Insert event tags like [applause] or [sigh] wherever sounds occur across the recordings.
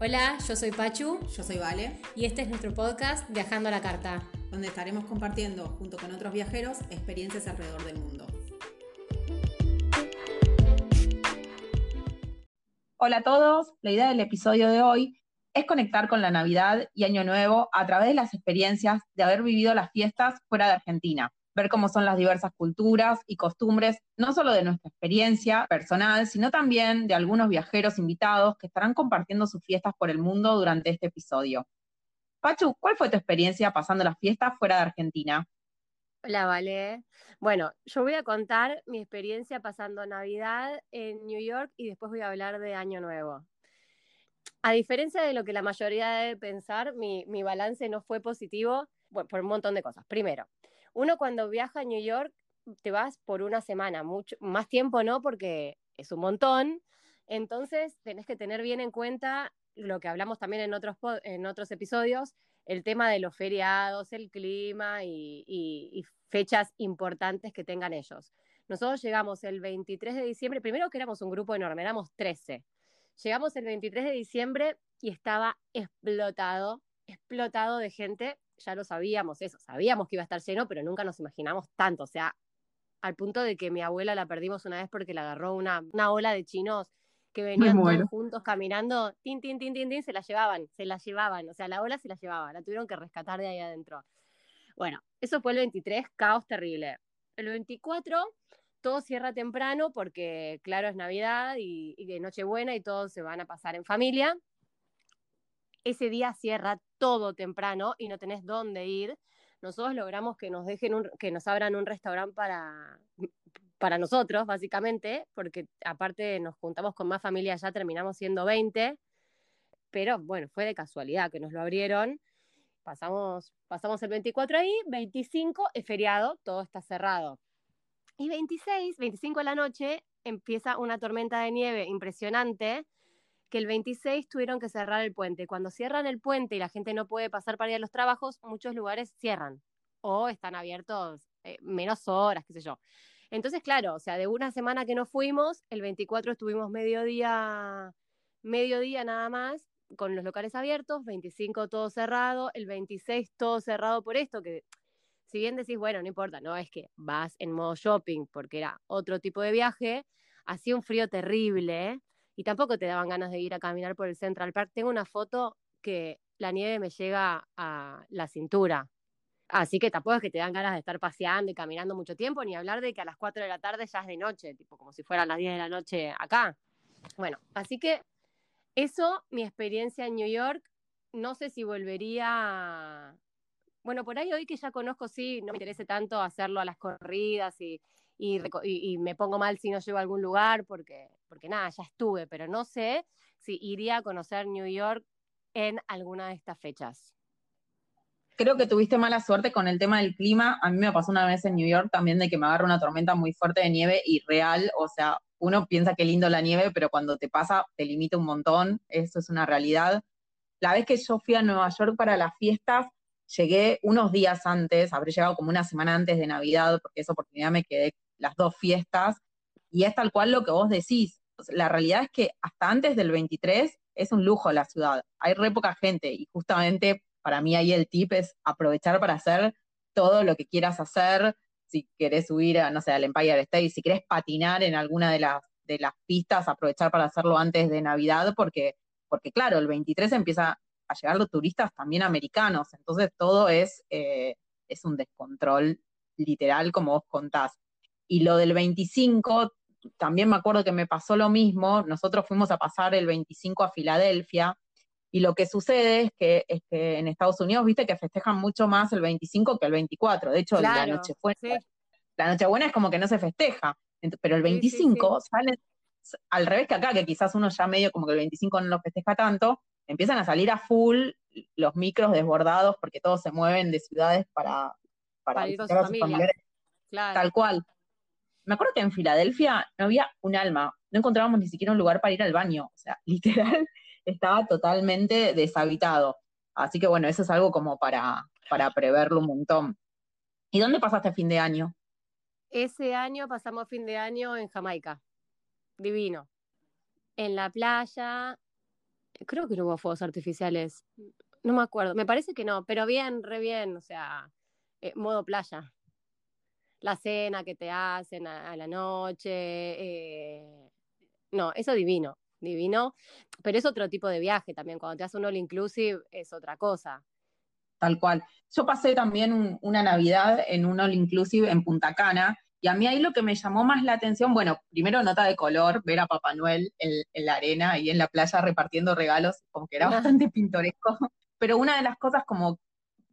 Hola, yo soy Pachu Yo soy Vale, y este es nuestro podcast Viajando a la Carta. donde estaremos compartiendo, junto con otros viajeros, experiencias alrededor del mundo. Hola a todos, la idea del episodio de hoy es conectar con la Navidad y Año Nuevo a través de las experiencias de haber vivido las fiestas fuera de Argentina, ver cómo son las diversas culturas y costumbres, no solo de nuestra experiencia personal, sino también de algunos viajeros invitados que estarán compartiendo sus fiestas por el mundo durante este episodio. Pachu, ¿cuál fue tu experiencia pasando las fiestas fuera de Argentina? Hola, Vale. Bueno, yo voy a contar mi experiencia pasando Navidad en New York y después voy a hablar de Año Nuevo. A diferencia de lo que la mayoría debe pensar, mi, mi balance no fue positivo bueno, por un montón de cosas. Primero, uno cuando viaja a New York te vas por una semana, mucho, más tiempo no, porque es un montón. Entonces tenés que tener bien en cuenta lo que hablamos también en otros, en otros episodios, el tema de los feriados, el clima y, y- y fechas importantes que tengan ellos. Nosotros llegamos el 23 de diciembre, primero que éramos un grupo enorme, éramos 13. Llegamos el 23 de diciembre y estaba explotado, explotado de gente. Ya lo sabíamos eso, sabíamos que iba a estar lleno, pero nunca nos imaginamos tanto. O sea, al punto de que mi abuela la perdimos una vez porque la agarró una, una ola de chinos que venían todos juntos caminando, tin, tin, tin, tin, tin, se la llevaban, se la llevaban, o sea, la ola se la llevaba, la tuvieron que rescatar de ahí adentro. Bueno, eso fue el 23, caos terrible. El 24, todo cierra temprano porque, claro, es Navidad y, y de Nochebuena y todos se van a pasar en familia. Ese día cierra todo temprano y no tenés dónde ir. Nosotros logramos que nos dejen un, que nos abran un restaurante para, para nosotros, básicamente, porque aparte nos juntamos con más familia, ya terminamos siendo 20, pero bueno, fue de casualidad que nos lo abrieron. Pasamos, pasamos el 24 ahí, 25 es feriado, todo está cerrado. Y 26, 25 de la noche, empieza una tormenta de nieve impresionante, que el 26 tuvieron que cerrar el puente. Cuando cierran el puente y la gente no puede pasar para ir a los trabajos, muchos lugares cierran o están abiertos eh, menos horas, qué sé yo. Entonces, claro, o sea, de una semana que no fuimos, el 24 estuvimos mediodía, mediodía nada más, con los locales abiertos, 25 todo cerrado, el 26 todo cerrado por esto, que si bien decís, bueno, no importa, no es que vas en modo shopping porque era otro tipo de viaje, hacía un frío terrible. Y tampoco te daban ganas de ir a caminar por el Central Park. Tengo una foto que la nieve me llega a la cintura. Así que tampoco es que te dan ganas de estar paseando y caminando mucho tiempo, ni hablar de que a las 4 de la tarde ya es de noche, tipo como si fueran las 10 de la noche acá. Bueno, así que eso, mi experiencia en New York, no sé si volvería. Bueno, por ahí hoy que ya conozco, sí, no me interesa tanto hacerlo a las corridas y, y, y me pongo mal si no llego a algún lugar, porque, porque nada, ya estuve, pero no sé si iría a conocer New York en alguna de estas fechas. Creo que tuviste mala suerte con el tema del clima. A mí me pasó una vez en New York también de que me agarra una tormenta muy fuerte de nieve y real, o sea, uno piensa que lindo la nieve, pero cuando te pasa te limita un montón, eso es una realidad. La vez que yo fui a Nueva York para las fiestas, llegué unos días antes, habré llegado como una semana antes de Navidad, porque esa oportunidad me quedé las dos fiestas, y es tal cual lo que vos decís. La realidad es que hasta antes del 23 es un lujo la ciudad, hay re poca gente, y justamente para mí ahí el tip es aprovechar para hacer todo lo que quieras hacer, si querés subir a, no sé, al Empire State, si querés patinar en alguna de las, de las pistas, aprovechar para hacerlo antes de Navidad, porque, porque claro, el 23 empieza a llegar los turistas también americanos, entonces todo es, eh, es un descontrol literal, como vos contás. Y lo del 25, también me acuerdo que me pasó lo mismo, nosotros fuimos a pasar el 25 a Filadelfia, y lo que sucede es que, es que en Estados Unidos, viste que festejan mucho más el 25 que el 24. De hecho, la Nochebuena, sí. la Nochebuena es como que no se festeja. Pero el Sí, sí, 25 salen, al revés que acá, que quizás uno ya medio como que el 25 no lo festeja tanto, empiezan a salir a full los micros desbordados porque todos se mueven de ciudades para, para, Para ir con sus familiares Claro. Tal cual. Me acuerdo que en Filadelfia no había un alma, no encontrábamos ni siquiera un lugar para ir al baño, o sea, [laughs] literal estaba totalmente deshabitado. Así que bueno, eso es algo como para, para preverlo un montón. ¿Y dónde pasaste fin de año? Ese año pasamos fin de año en Jamaica. Divino. En la playa, Creo que no hubo fuegos artificiales. No me acuerdo. Me parece que no, pero bien, re bien. O sea, eh, modo playa. La cena que te hacen a, a la noche. eh, No, eso divino, divino. Pero es otro tipo de viaje también. Cuando te haces un all inclusive es otra cosa. Tal cual. Yo pasé también un- una Navidad en un all inclusive en Punta Cana, y a mí ahí lo que me llamó más la atención, bueno, primero nota de color, ver a Papá Noel en, en la arena y en la playa repartiendo regalos, como que era bastante pintoresco. Pero una de las cosas como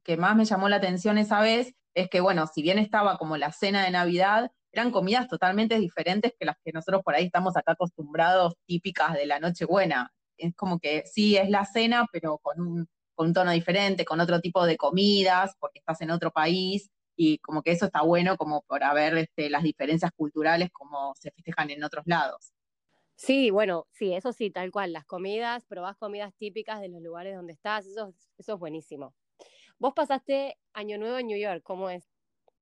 que más me llamó la atención esa vez es que, bueno, si bien estaba como la cena de Navidad, eran comidas totalmente diferentes que las que nosotros por ahí estamos acá acostumbrados, típicas de la Nochebuena. Es como que sí, es la cena, pero con un, con un tono diferente, con otro tipo de comidas, porque estás en otro país, y como que eso está bueno como para ver este, las diferencias culturales como se festejan en otros lados. Sí, bueno, sí, eso sí, tal cual. Las comidas, probás comidas típicas de los lugares donde estás, eso, es- eso es buenísimo. Vos pasaste Año Nuevo en New York, ¿cómo es?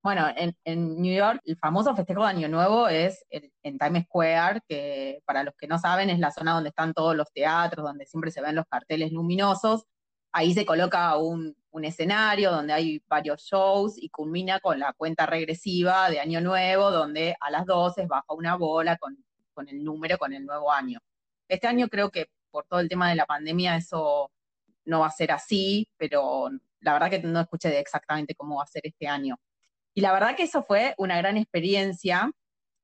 Bueno, en, en New York el famoso festejo de Año Nuevo es en Times Square, que para los que no saben es la zona donde están todos los teatros, donde siempre se ven los carteles luminosos. Ahí se coloca un, un escenario donde hay varios shows y culmina con la cuenta regresiva de Año Nuevo, donde a las 12 baja una bola con, con el número, con el nuevo año. Este año creo que por todo el tema de la pandemia eso no va a ser así, pero la verdad que no escuché exactamente cómo va a ser este año. Y la verdad que eso fue una gran experiencia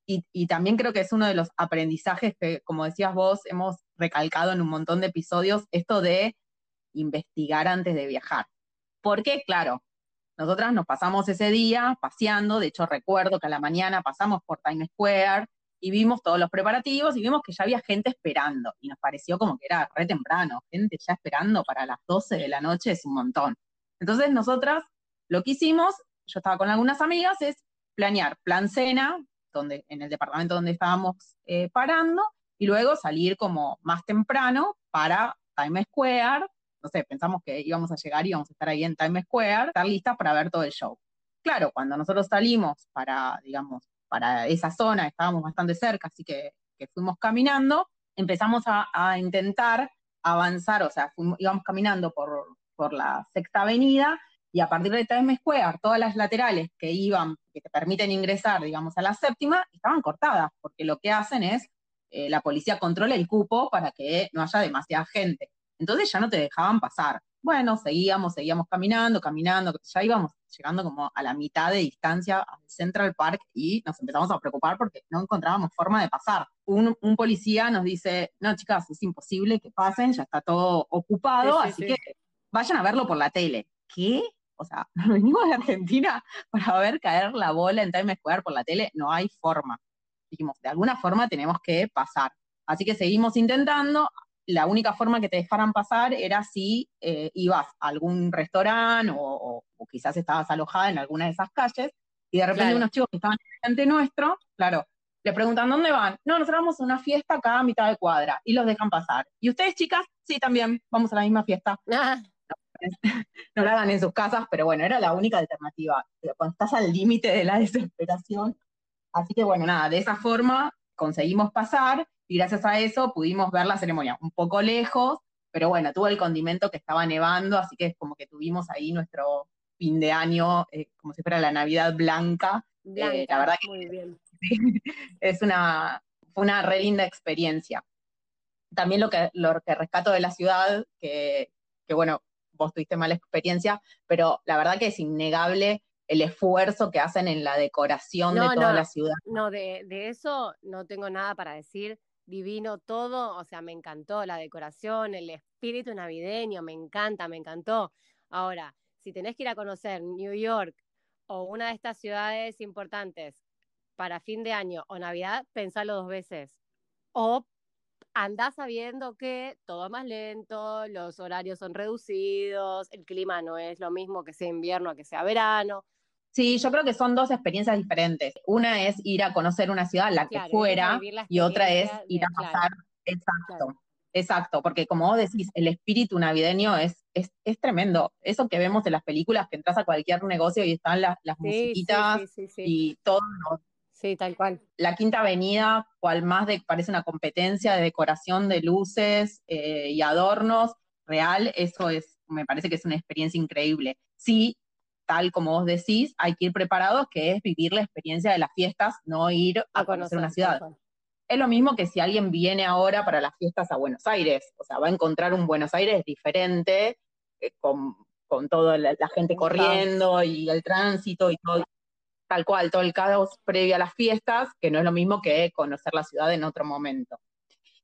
y, y también creo que es uno de los aprendizajes que, como decías vos, hemos recalcado en un montón de episodios, esto de investigar antes de viajar. Porque, claro, nosotras nos pasamos ese día paseando, de hecho recuerdo que a la mañana pasamos por Times Square y vimos todos los preparativos y vimos que ya había gente esperando y nos pareció como que era re temprano, gente ya esperando para las 12 de la noche es un montón. Entonces nosotras lo que hicimos, yo estaba con algunas amigas, es planear plan cena, donde, en el departamento donde estábamos eh, parando, y luego salir como más temprano para Times Square, no sé, pensamos que íbamos a llegar y íbamos a estar ahí en Times Square, estar listas para ver todo el show. Claro, cuando nosotros salimos para, digamos, para esa zona, estábamos bastante cerca, así que, fuimos caminando, empezamos a, a intentar avanzar, o sea, fuimos, íbamos caminando por, por la sexta avenida y a partir de Times Square, todas las laterales que iban, que te permiten ingresar, digamos, a la séptima, estaban cortadas, porque lo que hacen es, eh, la policía controla el cupo para que no haya demasiada gente. Entonces ya no te dejaban pasar. Bueno, seguíamos, seguíamos caminando, caminando, ya íbamos llegando como a la mitad de distancia al Central Park y nos empezamos a preocupar porque no encontrábamos forma de pasar. Un, un policía nos dice, no chicas, es imposible que pasen, ya está todo ocupado, Sí, sí, así sí. que vayan a verlo por la tele. ¿Qué? O sea, [laughs] venimos de Argentina para ver caer la bola en Times Square por la tele, no hay forma. Dijimos, de alguna forma tenemos que pasar. Así que seguimos intentando. La única forma que te dejaran pasar era si eh, ibas a algún restaurante o, o- o quizás estabas alojada en alguna de esas calles y de repente Claro. unos chicos que estaban delante nuestro, claro, le preguntan ¿dónde van? No, nosotros vamos a una fiesta acá a mitad de cuadra y los dejan pasar. ¿Y ustedes, chicas? Sí, también, vamos a la misma fiesta Ah, [laughs] no la hagan en sus casas, pero bueno, era la única alternativa. Pero Cuando estás al límite de la [laughs] desesperación. Así que bueno, nada, de esa forma conseguimos pasar y gracias a eso pudimos ver la ceremonia un poco lejos, pero bueno, tuvo el condimento que estaba nevando, así que es como que tuvimos ahí nuestro fin de año, eh, como si fuera la Navidad blanca. blanca, la verdad que- muy bien. [laughs] es una, fue una re linda experiencia. También lo que, lo que rescato de la ciudad, que, que bueno, vos tuviste mala experiencia, pero la verdad que es innegable el esfuerzo que hacen en la decoración No, de toda no. la ciudad. No, de, de eso no tengo nada para decir. Divino todo, o sea, me encantó la decoración, el espíritu navideño, me encanta, me encantó. Ahora, si tenés que ir a conocer New York o una de estas ciudades importantes para fin de año o Navidad, pensalo dos veces. O andás sabiendo que todo es más lento, los horarios son reducidos, el clima no es lo mismo que sea invierno a que sea verano. Sí, yo creo que son dos experiencias diferentes. Una es ir a conocer una ciudad, la que Claro, a fuera, la y otra es ir de- a claro, pasar. Exacto, claro. exacto, porque como vos decís, el espíritu navideño es, es, es tremendo. Eso que vemos en las películas, que entras a cualquier negocio y están las, las Sí, musiquitas sí, sí, sí. y todos los, Sí, tal cual. La Quinta Avenida, cual más de, parece una competencia de decoración de luces eh, y adornos, real, eso es, me parece que es una experiencia increíble. Sí, tal como vos decís, hay que ir preparados, que es vivir la experiencia de las fiestas, no ir a, conocer, una ciudad. Es lo mismo que si alguien viene ahora para las fiestas a Buenos Aires, o sea, va a encontrar un Buenos Aires diferente, eh, con, con toda la, gente corriendo y el tránsito y todo, tal cual, todo el caos previo a las fiestas, que no es lo mismo que conocer la ciudad en otro momento.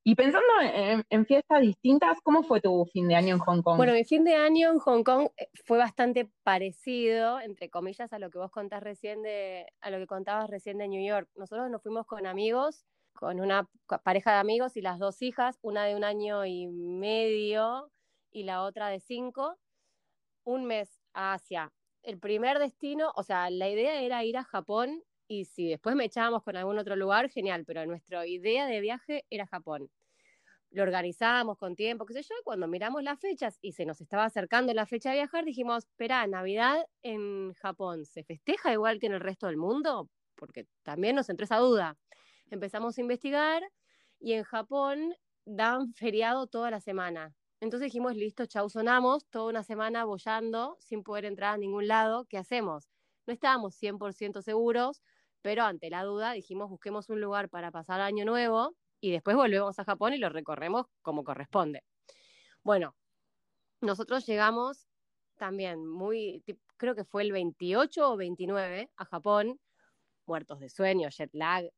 Y pensando en, fiestas distintas, ¿cómo fue tu fin de año en Hong Kong? Bueno, mi fin de año en Hong Kong eh, fue bastante parecido, entre comillas, a lo que vos contás recién de, a lo que contabas recién de New York. Nosotros nos fuimos con amigos, con una pareja de amigos y las dos hijas, una de un año y medio y la otra de cinco, un mes a Asia el primer destino, o sea, la idea era ir a Japón y si después me echábamos con algún otro lugar, genial, pero nuestra idea de viaje era Japón. Lo organizábamos con tiempo, qué sé yo, cuando miramos las fechas y se nos estaba acercando la fecha de viajar, dijimos, espera, Navidad en Japón, ¿se festeja igual que en el resto del mundo? Porque también nos entró esa duda. Empezamos a investigar y en Japón dan feriado toda la semana. Entonces dijimos, listo, chau, sonamos, toda una semana bollando sin poder entrar a ningún lado, ¿qué hacemos? No estábamos 100% seguros, pero ante la duda dijimos, busquemos un lugar para pasar año nuevo y después volvemos a Japón y lo recorremos como corresponde. Bueno, nosotros llegamos también muy, creo que fue el 28 o 29 a Japón, muertos de sueño, jet lag,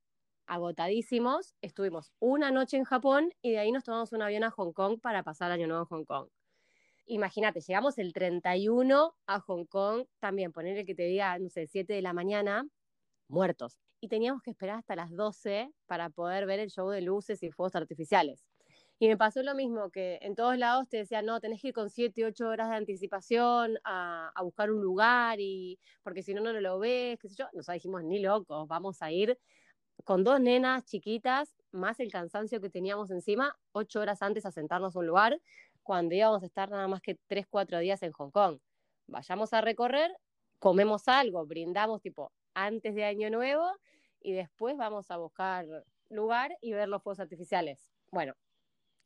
agotadísimos, estuvimos una noche en Japón y de ahí nos tomamos un avión a Hong Kong para pasar año nuevo en Hong Kong. Imagínate, llegamos el 31 a Hong Kong, también ponerle que te diga, no sé, 7 de la mañana, muertos. Y teníamos que esperar hasta las 12 para poder ver el show de luces y fuegos artificiales. Y me pasó lo mismo, que en todos lados te decían, no, tenés que ir con 7, 8 horas de anticipación a, a buscar un lugar, y porque si no, no lo ves, qué sé yo. Nos dijimos, ni locos, vamos a ir con dos nenas chiquitas, más el cansancio que teníamos encima, ocho horas antes a sentarnos a un lugar, cuando íbamos a estar nada más que tres, cuatro días en Hong Kong. Vayamos a recorrer, comemos algo, brindamos tipo antes de Año Nuevo y después vamos a buscar lugar y ver los fuegos artificiales. Bueno,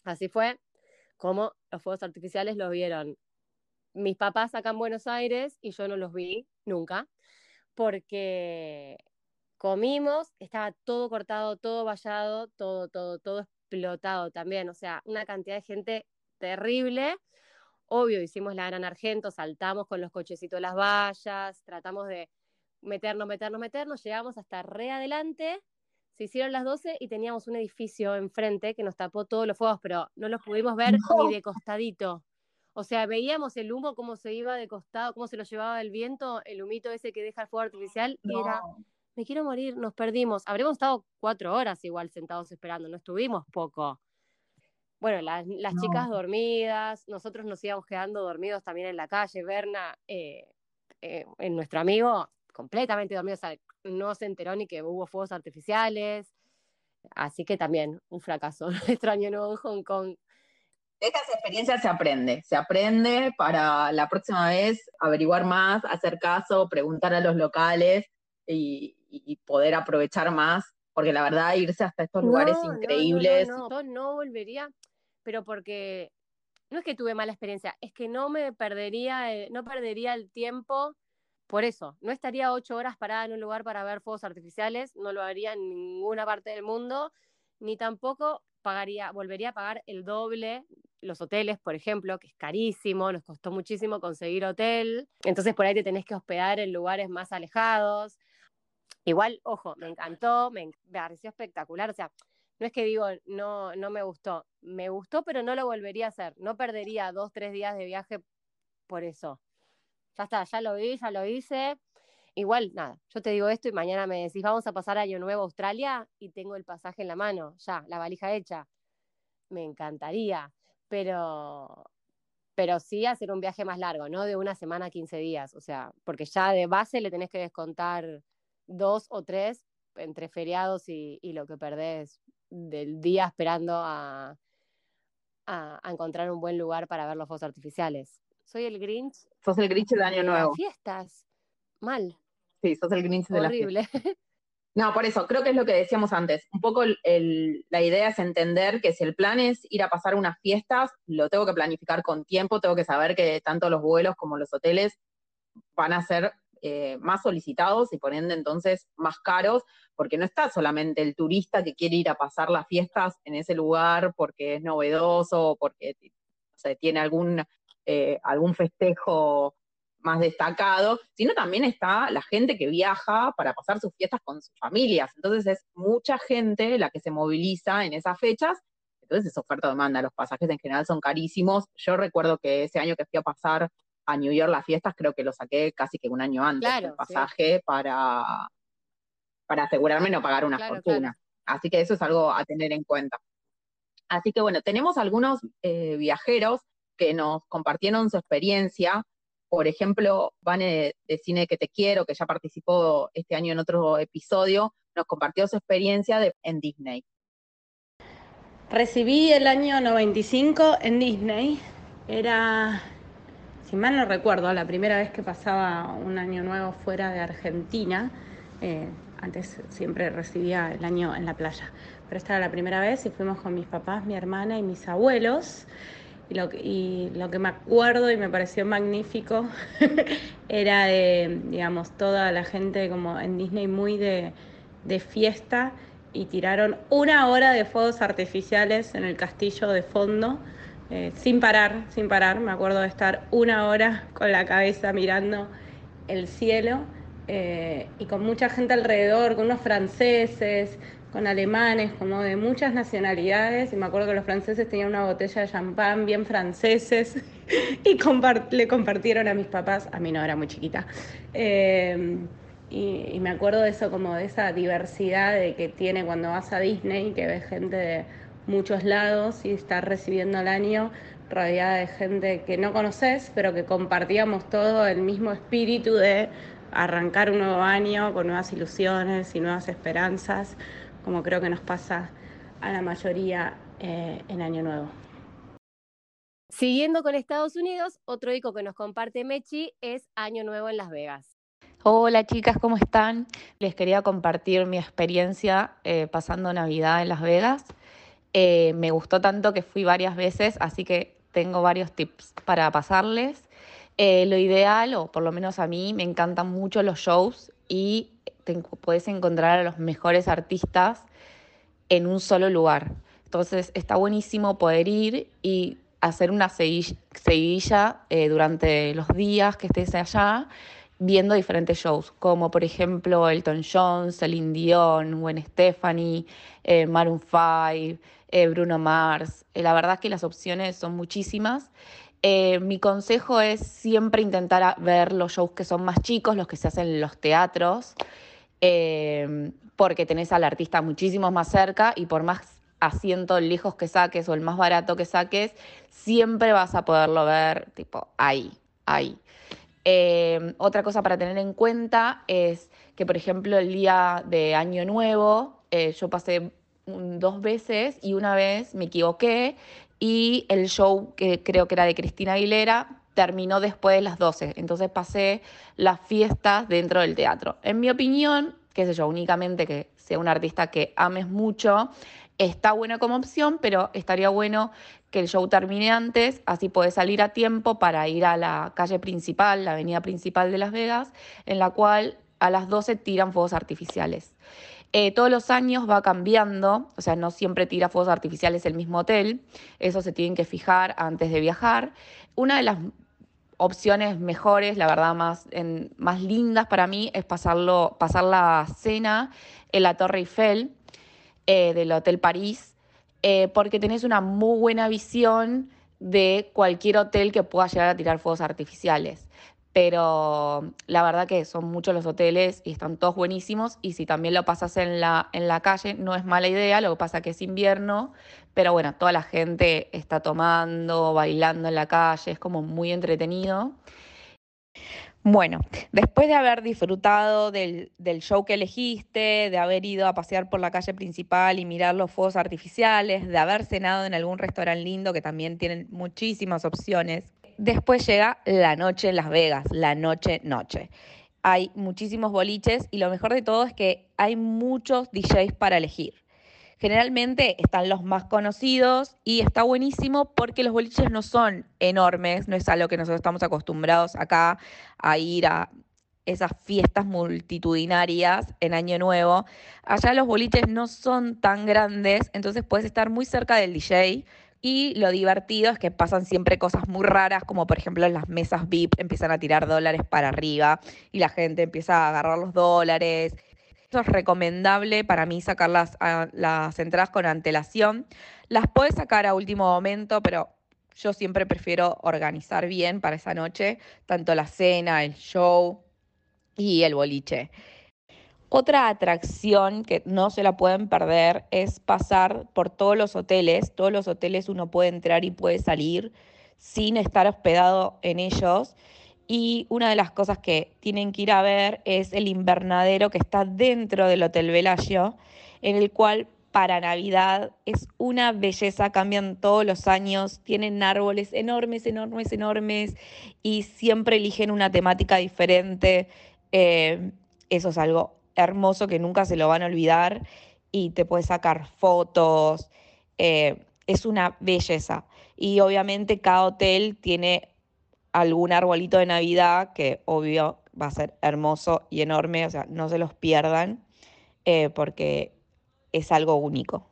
así fue como los fuegos artificiales los vieron mis papás acá en Buenos Aires y yo no los vi nunca, porque comimos, estaba todo cortado, todo vallado, todo, todo, todo explotado también, o sea, una cantidad de gente terrible. Obvio, hicimos la gran Argento, saltamos con los cochecitos las vallas, tratamos de meternos, meternos, meternos, llegamos hasta re adelante, se hicieron las 12 y teníamos un edificio enfrente que nos tapó todos los fuegos, pero no los pudimos ver [laughs] ni de costadito. O sea, veíamos el humo, cómo se iba de costado, cómo se lo llevaba el viento, el humito ese que deja el fuego artificial, era me quiero morir, nos perdimos. Habremos estado cuatro horas igual sentados esperando, no estuvimos poco. Bueno, las, chicas dormidas, nosotros nos íbamos quedando dormidos también en la calle. Berna, eh, eh, en nuestro amigo, completamente dormido, o sea, no se enteró ni que hubo fuegos artificiales. Así que también un fracaso [laughs] extraño nuevo en Hong Kong. Estas experiencias se aprende, se aprende para la próxima vez averiguar más, hacer caso, preguntar a los locales y, y, poder aprovechar más, porque la verdad irse hasta estos lugares increíbles. No, no, no, volvería, pero porque no es que tuve mala experiencia, es que no me perdería, eh, no perdería el tiempo por eso. No estaría ocho horas parada en un lugar para ver fuegos artificiales, no lo haría en ninguna parte del mundo, ni tampoco pagaría, volvería a pagar el doble los hoteles, por ejemplo, que es carísimo, nos costó muchísimo conseguir hotel, entonces por ahí te tenés que hospedar en lugares más alejados. Igual, ojo, me encantó, me, pareció espectacular, o sea, no es que digo, no, no me gustó, me gustó, pero no lo volvería a hacer, no perdería dos, tres días de viaje por eso. Ya está, ya lo vi, ya lo hice. Igual, nada, yo te digo esto y mañana me decís, vamos a pasar Año Nuevo a Australia y tengo el pasaje en la mano, ya, la valija hecha. Me encantaría, pero, pero sí hacer un viaje más largo, ¿no? De una semana a 15 días, o sea, porque ya de base le tenés que descontar dos o tres entre feriados y, lo que perdés del día esperando a, a, encontrar un buen lugar para ver los fuegos artificiales. Soy el Grinch. Sos el Grinch del Año Nuevo. fiestas. Mal. Sí, sos el Grinch de Horrible. [laughs] No, por eso, creo que es lo que decíamos antes. Un poco la idea es entender que si el plan es ir a pasar unas fiestas, lo tengo que planificar con tiempo, tengo que saber que tanto los vuelos como los hoteles van a ser eh, más solicitados y por ende entonces más caros, porque no está solamente el turista que quiere ir a pasar las fiestas en ese lugar porque es novedoso, porque tiene algún, eh, algún festejo más destacado, sino también está la gente que viaja para pasar sus fiestas con sus familias. Entonces es mucha gente la que se moviliza en esas fechas. Entonces es oferta-demanda. Los pasajes en general son carísimos. Yo recuerdo que ese año que fui a pasar a New York las fiestas, creo que lo saqué casi que un año antes el pasaje para, para asegurarme no pagar una fortuna. Así que eso es algo a tener en cuenta. Así que bueno, tenemos algunos eh, viajeros que nos compartieron su experiencia por ejemplo, Vane de Cine que te quiero, que ya participó este año en otro episodio, nos compartió su experiencia en Disney. Recibí el año 95 en Disney. Era, si mal no recuerdo, la primera vez que pasaba un año nuevo fuera de Argentina. Eh, antes siempre recibía el año en la playa, pero esta era la primera vez y fuimos con mis papás, mi hermana y mis abuelos. Y lo, que me acuerdo y me pareció magnífico [laughs] era de, digamos, toda la gente como en Disney muy de, fiesta y tiraron una hora de fuegos artificiales en el castillo de fondo, eh, sin parar, sin parar. Me acuerdo de estar una hora con la cabeza mirando el cielo eh, y con mucha gente alrededor, con unos franceses, con alemanes, como de muchas nacionalidades, y me acuerdo que los franceses tenían una botella de champán bien franceses [laughs] y le compartieron a mis papás, a mí no era muy chiquita, eh, y, me acuerdo de eso, como de esa diversidad de que tiene cuando vas a Disney, que ves gente de muchos lados y estás recibiendo el año rodeada de gente que no conoces, pero que compartíamos todo el mismo espíritu de arrancar un nuevo año con nuevas ilusiones y nuevas esperanzas como creo que nos pasa a la mayoría eh, en Año Nuevo. Siguiendo con Estados Unidos, otro disco que nos comparte Mechi es Año Nuevo en Las Vegas. Hola chicas, ¿cómo están? Les quería compartir mi experiencia eh, pasando Navidad en Las Vegas. Eh, me gustó tanto que fui varias veces, así que tengo varios tips para pasarles. lo ideal, o por lo menos a mí, me encantan mucho los shows y puedes encontrar a los mejores artistas en un solo lugar. Entonces está buenísimo poder ir y hacer una seguilla, eh, durante los días que estés allá viendo diferentes shows, como por ejemplo Elton John, Celine Dion, Gwen Stefani, eh, Maroon 5, eh, Bruno Mars. la verdad es que las opciones son muchísimas. mi consejo es siempre intentar ver los shows que son más chicos, los que se hacen en los teatros. Porque tenés al artista muchísimo más cerca y por más asiento lejos que saques o el más barato que saques, siempre vas a poderlo ver tipo ahí, ahí. Em, otra cosa para tener en cuenta es que, por ejemplo, el día de Año Nuevo, eh, yo pasé dos veces y una vez me equivoqué y el show que creo que era de Cristina Aguilera terminó después de las 12. Entonces pasé las fiestas dentro del teatro. En mi opinión, qué sé yo, únicamente que sea un artista que ames mucho, está bueno como opción, pero estaría bueno que el show termine antes, así puedes salir a tiempo para ir a la calle principal, la avenida principal de Las Vegas, en la cual a las 12 tiran fuegos artificiales. Eh, todos los años va cambiando, o sea, no siempre tira fuegos artificiales el mismo hotel, eso se tienen que fijar antes de viajar. Una de las opciones mejores, la verdad, más, más lindas para mí es pasarlo, pasar la cena en la Torre Eiffel eh, del Hotel París, eh, porque tenés una muy buena visión de cualquier hotel que pueda llegar a tirar fuegos artificiales pero la verdad que son muchos los hoteles y están todos buenísimos y si también lo pasas en la, en la calle no es mala idea, lo que pasa que es invierno, pero bueno, toda la gente está tomando, bailando en la calle, es como muy entretenido. Bueno, después de haber disfrutado del, del, show que elegiste, de haber ido a pasear por la calle principal y mirar los fuegos artificiales, de haber cenado en algún restaurante lindo que también tienen muchísimas opciones, Después llega la noche en Las Vegas, la noche noche. hay muchísimos boliches y lo mejor de todo es que hay muchos DJs para elegir. Generalmente están los más conocidos y está buenísimo porque los boliches no son enormes, no es algo que nosotros estamos acostumbrados acá a ir a esas fiestas multitudinarias en Año Nuevo. Allá los boliches no son tan grandes, entonces puedes estar muy cerca del DJ. Y lo divertido es que pasan siempre cosas muy raras, como por ejemplo en las mesas VIP empiezan a tirar dólares para arriba y la gente empieza a agarrar los dólares es recomendable para mí sacar las, las entradas con antelación. Las puedes sacar a último momento, pero yo siempre prefiero organizar bien para esa noche, tanto la cena, el show y el boliche. Otra atracción que no se la pueden perder es pasar por todos los hoteles. Todos los hoteles uno puede entrar y puede salir sin estar hospedado en ellos. Y una de las cosas que tienen que ir a ver es el invernadero que está dentro del Hotel Velayo, en el cual para Navidad es una belleza, cambian todos los años, tienen árboles enormes, enormes, enormes y siempre eligen una temática diferente. Eh, eso es algo hermoso que nunca se lo van a olvidar y te puedes sacar fotos. Eh, es una belleza. Y obviamente cada hotel tiene algún arbolito de Navidad que obvio va a ser hermoso y enorme, o sea, no se los pierdan eh, porque es algo único.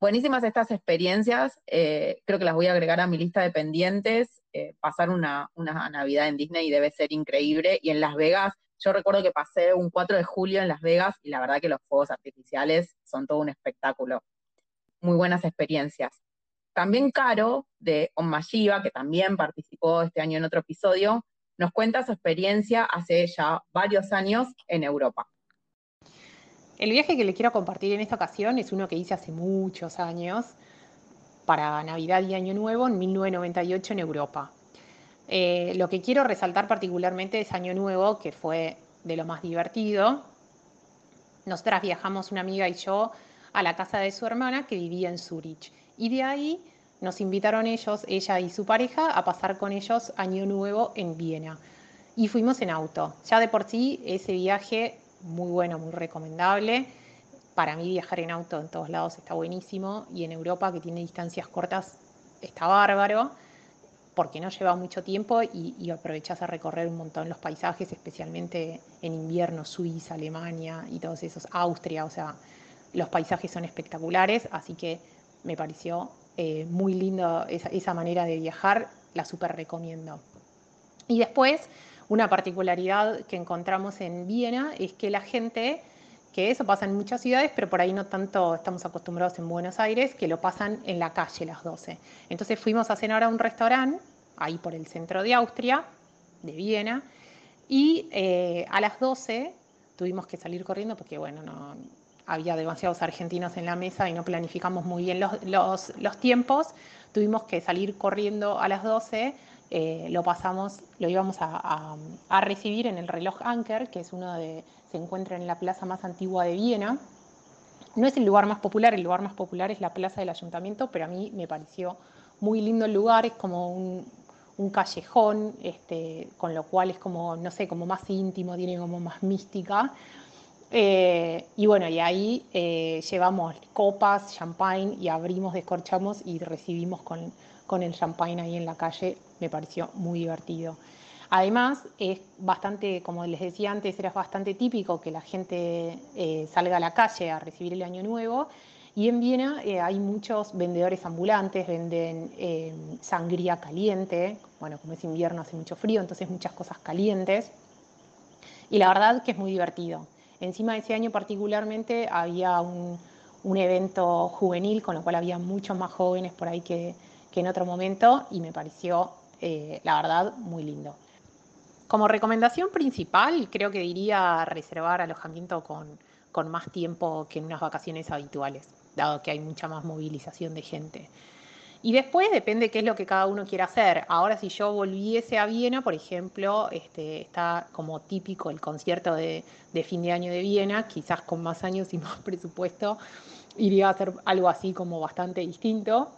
Buenísimas estas experiencias, eh, creo que las voy a agregar a mi lista de pendientes. Eh, pasar una, una Navidad en Disney debe ser increíble y en Las Vegas, yo recuerdo que pasé un 4 de julio en Las Vegas y la verdad que los fuegos artificiales son todo un espectáculo. Muy buenas experiencias. También Caro, de Onmashiva, que también participó este año en otro episodio, nos cuenta su experiencia hace ya varios años en Europa. El viaje que le quiero compartir en esta ocasión es uno que hice hace muchos años para Navidad y Año Nuevo en 1998 en Europa. Eh, lo que quiero resaltar particularmente es Año Nuevo, que fue de lo más divertido. Nosotras viajamos, una amiga y yo, a la casa de su hermana que vivía en Zurich. Y de ahí nos invitaron ellos, ella y su pareja, a pasar con ellos Año Nuevo en Viena. Y fuimos en auto. Ya de por sí, ese viaje muy bueno, muy recomendable. Para mí viajar en auto en todos lados está buenísimo y en Europa, que tiene distancias cortas, está bárbaro, porque no lleva mucho tiempo y, aprovechas a recorrer un montón los paisajes, especialmente en invierno, Suiza, Alemania y todos esos, Austria, o sea, los paisajes son espectaculares, así que me pareció eh, muy lindo esa, manera de viajar, la súper recomiendo. Y después, una particularidad que encontramos en Viena es que la gente, que eso pasa en muchas ciudades, pero por ahí no tanto estamos acostumbrados en Buenos Aires, que lo pasan en la calle las 12. Entonces fuimos a cenar a un restaurante, ahí por el centro de Austria, de Viena, y eh, a las 12 tuvimos que salir corriendo porque, bueno, no, había demasiados argentinos en la mesa y no planificamos muy bien los, tiempos, tuvimos que salir corriendo a las 12, eh, lo pasamos, lo íbamos a, recibir en el reloj Anker, que es uno de, se encuentra en la plaza más antigua de Viena. No es el lugar más popular, el lugar más popular es la plaza del ayuntamiento, pero a mí me pareció muy lindo el lugar, es como un, callejón, este, con lo cual es como, no sé, como más íntimo, tiene como más mística. Eh, y bueno, y ahí eh, llevamos copas, champagne y abrimos, descorchamos y recibimos con, con el champagne ahí en la calle. Me pareció muy divertido. Además, es bastante, como les decía antes, era bastante típico que la gente eh, salga a la calle a recibir el Año Nuevo. Y en Viena hay muchos vendedores ambulantes, venden sangría caliente. Bueno, como es invierno, hace mucho frío, entonces muchas cosas calientes. Y la verdad que es muy divertido. Encima de ese año particularmente había un, evento juvenil, con lo cual había muchos más jóvenes por ahí que, en otro momento y me pareció, eh, la verdad, muy lindo. Como recomendación principal, creo que diría reservar alojamiento con, con más tiempo que en unas vacaciones habituales, dado que hay mucha más movilización de gente. Y después depende qué es lo que cada uno quiera hacer. Ahora, si yo volviese a Viena, por ejemplo, este, está como típico el concierto de, fin de año de Viena, quizás con más años y [laughs] más presupuesto, iría a hacer algo así como bastante distinto.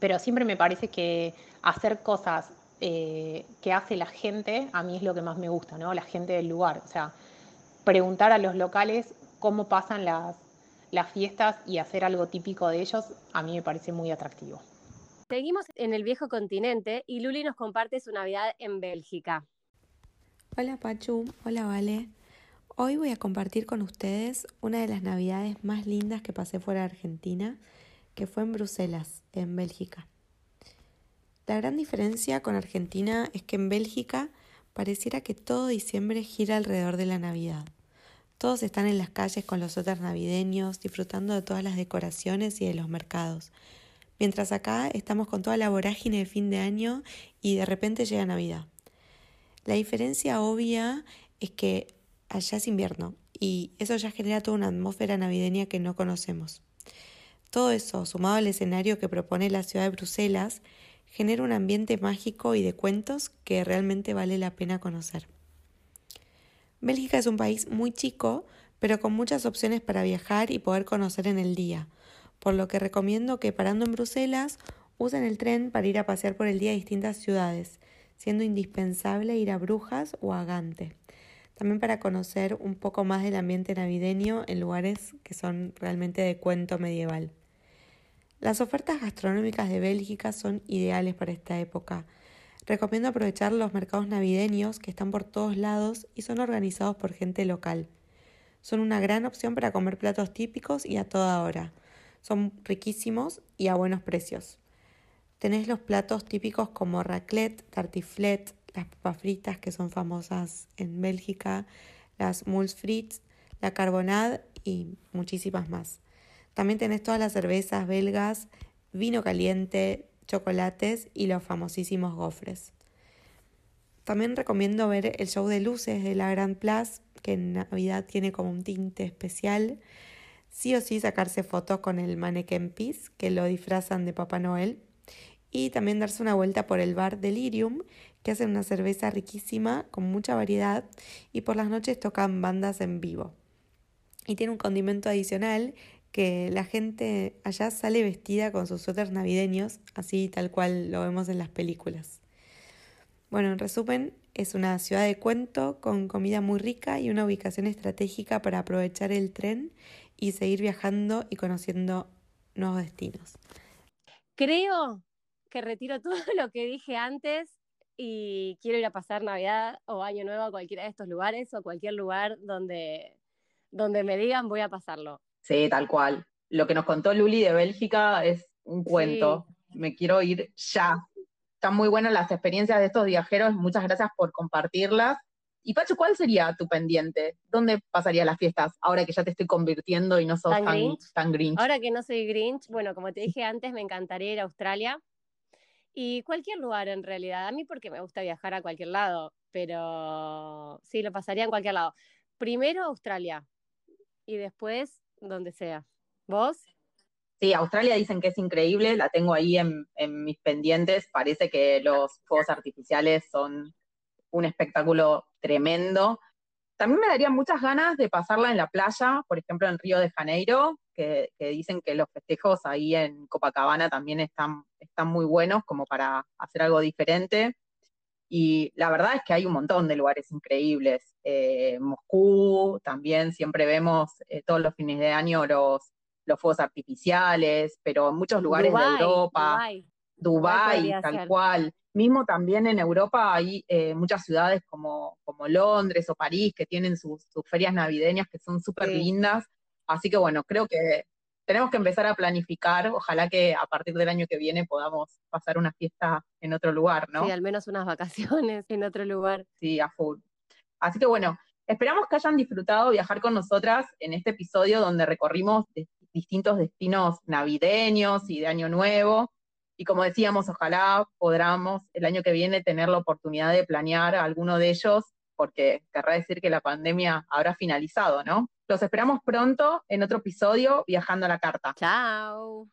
Pero siempre me parece que hacer cosas eh, que hace la gente, a mí es lo que más me gusta, ¿no? La gente del lugar. O sea, preguntar a los locales cómo pasan las, las fiestas y hacer algo típico de ellos, a mí me parece muy atractivo. Seguimos en el viejo continente y Luli nos comparte su Navidad en Bélgica. Hola Pachu, hola Vale. Hoy voy a compartir con ustedes una de las navidades más lindas que pasé fuera de Argentina, que fue en Bruselas, en Bélgica. La gran diferencia con Argentina es que en Bélgica pareciera que todo diciembre gira alrededor de la Navidad. Todos están en las calles con los otros navideños, disfrutando de todas las decoraciones y de los mercados. Mientras acá estamos con toda la vorágine de fin de año y de repente llega Navidad. La diferencia obvia es que allá es invierno y eso ya genera toda una atmósfera navideña que no conocemos. Todo eso, sumado al escenario que propone la ciudad de Bruselas, genera un ambiente mágico y de cuentos que realmente vale la pena conocer. Bélgica es un país muy chico, pero con muchas opciones para viajar y poder conocer en el día, por lo que recomiendo que parando en Bruselas usen el tren para ir a pasear por el día a distintas ciudades, siendo indispensable ir a Brujas o a Gante. También para conocer un poco más del ambiente navideño en lugares que son realmente de cuento medieval. Las ofertas gastronómicas de Bélgica son ideales para esta época. Recomiendo aprovechar los mercados navideños que están por todos lados y son organizados por gente local. Son una gran opción para comer platos típicos y a toda hora. Son riquísimos y a buenos precios. Tenés los platos típicos como raclette, tartiflette, las papas fritas que son famosas en Bélgica, las moules frites, la carbonade y muchísimas más. También tenés todas las cervezas belgas, vino caliente, chocolates y los famosísimos gofres. También recomiendo ver el show de luces de la Grand Place, que en Navidad tiene como un tinte especial. Sí o sí sacarse fotos con el mannequin piece, que lo disfrazan de Papá Noel y también darse una vuelta por el bar Delirium, que hacen una cerveza riquísima con mucha variedad y por las noches tocan bandas en vivo. Y tiene un condimento adicional que la gente allá sale vestida con sus suéteres navideños, así tal cual lo vemos en las películas. Bueno, en resumen, es una ciudad de cuento con comida muy rica y una ubicación estratégica para aprovechar el tren y seguir viajando y conociendo nuevos destinos. Creo que retiro [laughs] todo lo que dije antes y quiero ir a pasar Navidad o Año Nuevo a cualquiera de estos lugares o a cualquier lugar donde, donde me digan voy a pasarlo. Sí, tal cual. Lo que nos contó Luli de Bélgica es un cuento. Me quiero ir ya. Están muy buenas las experiencias de estos viajeros. Muchas gracias por compartirlas. Y Pacho, ¿cuál sería tu pendiente? ¿Dónde pasarías las fiestas ahora que ya te estoy convirtiendo y no sos tan, tan, grinch? Ahora que no soy grinch, bueno, como te dije antes, me encantaría ir a Australia y cualquier lugar en realidad, a mí porque me gusta viajar a cualquier lado, pero sí, lo pasaría en cualquier lado. Primero Australia y después donde sea. ¿Vos? Sí, Australia dicen que es increíble, la tengo ahí en, mis pendientes, parece que los fuegos artificiales son un espectáculo tremendo. También me daría muchas ganas de pasarla en la playa, por ejemplo en Río de Janeiro, que, dicen que los festejos ahí en Copacabana también están, están muy buenos como para hacer algo diferente. Y la verdad es que hay un montón de lugares increíbles. Eh, Moscú, también siempre vemos eh, todos los fines de año los, los fuegos artificiales, pero en muchos lugares de Europa, Dubái, tal cual. Mismo también en Europa hay eh, muchas ciudades como, como Londres o París que tienen sus, ferias navideñas que son súper lindas Así que bueno, creo que tenemos que empezar a planificar. Ojalá que a partir del año que viene podamos pasar una fiesta en otro lugar, ¿no? Sí, al menos unas vacaciones en otro lugar. Sí, a full. Así que bueno, esperamos que hayan disfrutado viajar con nosotras en este episodio donde recorrimos distintos destinos navideños y de Año Nuevo. Y como decíamos, ojalá podamos el año que viene tener la oportunidad de planear alguno de ellos, porque querrá decir que la pandemia habrá finalizado, ¿no? Los esperamos pronto en otro episodio Viajando a la Carta. Chao.